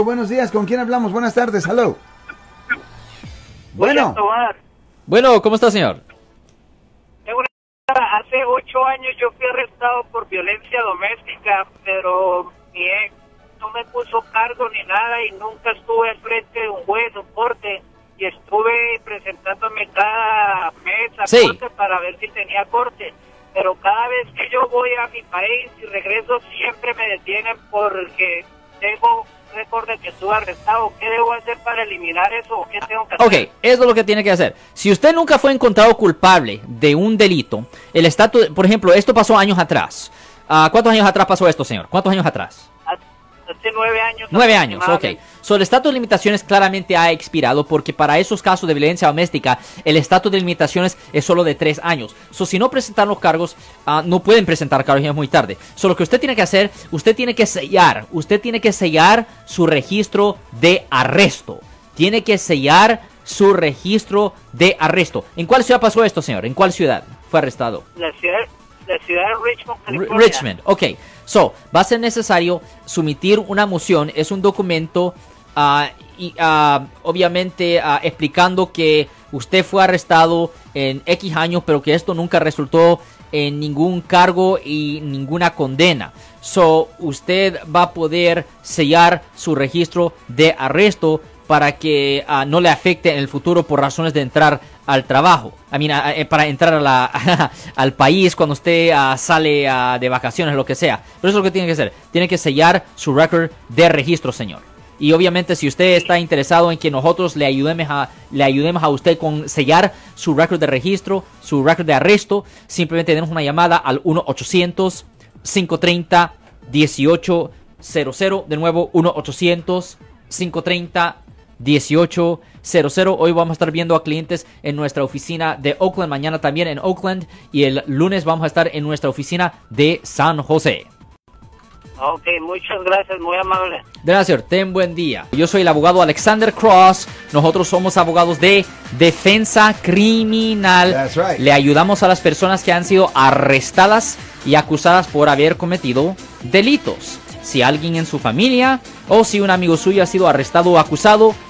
Buenos días, ¿con quién hablamos? Buenas tardes, hello. Bueno, Bueno, ¿cómo está, señor? Hace ocho años yo fui arrestado por violencia doméstica, pero mi ex no me puso cargo ni nada y nunca estuve al frente de un juez o corte y estuve presentándome cada mes a Sí. corte para ver si tenía corte. Pero cada vez que yo voy a mi país y regreso siempre me detienen porque tengo récord de que estuve arrestado. ¿Qué debo hacer para eliminar eso qué tengo que hacer? Ok, eso es lo que tiene que hacer. Si usted nunca fue encontrado culpable de un delito, el estatus, por ejemplo, esto pasó años atrás. Ah, ¿Cuántos años atrás pasó esto, señor? ¿Cuántos años atrás? Hace nueve años. Nueve años, ok. So, el estatus de limitaciones claramente ha expirado porque para esos casos de violencia doméstica, el estatus de limitaciones es solo de tres años. So, si no presentan los cargos, ah, no pueden presentar cargos ya es muy tarde. So, lo que usted tiene que hacer, usted tiene que sellar, usted tiene que sellar su registro de arresto. Tiene que sellar su registro de arresto. ¿En cuál ciudad pasó esto, señor? ¿En cuál ciudad fue arrestado? La ciudad, la ciudad de Richmond, Ri- California. Richmond, ok. So, va a ser necesario sumitir una moción. Es un documento, ah, y, ah, obviamente, ah, explicando que usted fue arrestado en X años, pero que esto nunca resultó en ningún cargo y ninguna condena. So, usted va a poder sellar su registro de arresto para que no le afecte en el futuro por razones de entrar al trabajo. Mean, ah, eh, para entrar a la- al país cuando usted ah, sale ah, de vacaciones, lo que sea. Pero eso es lo que tiene que hacer. Tiene que sellar su récord de registro, señor. Y obviamente si usted está interesado en que nosotros le ayudemos a, le ayudemos a usted con sellar su récord de registro, su récord de arresto, simplemente denos una llamada al 1-800-530-1800. De nuevo, 1-800-530-1800. Hoy vamos a estar viendo a clientes en nuestra oficina de Oakland, mañana también en Oakland y el lunes vamos a estar en nuestra oficina de San José. Ok, muchas gracias, muy amable. Gracias, ten buen día. Yo soy el abogado Alexander Cross. Nosotros somos abogados de defensa criminal. That's right. Le ayudamos a las personas que han sido arrestadas y acusadas por haber cometido delitos. Si alguien en su familia o si un amigo suyo ha sido arrestado o acusado,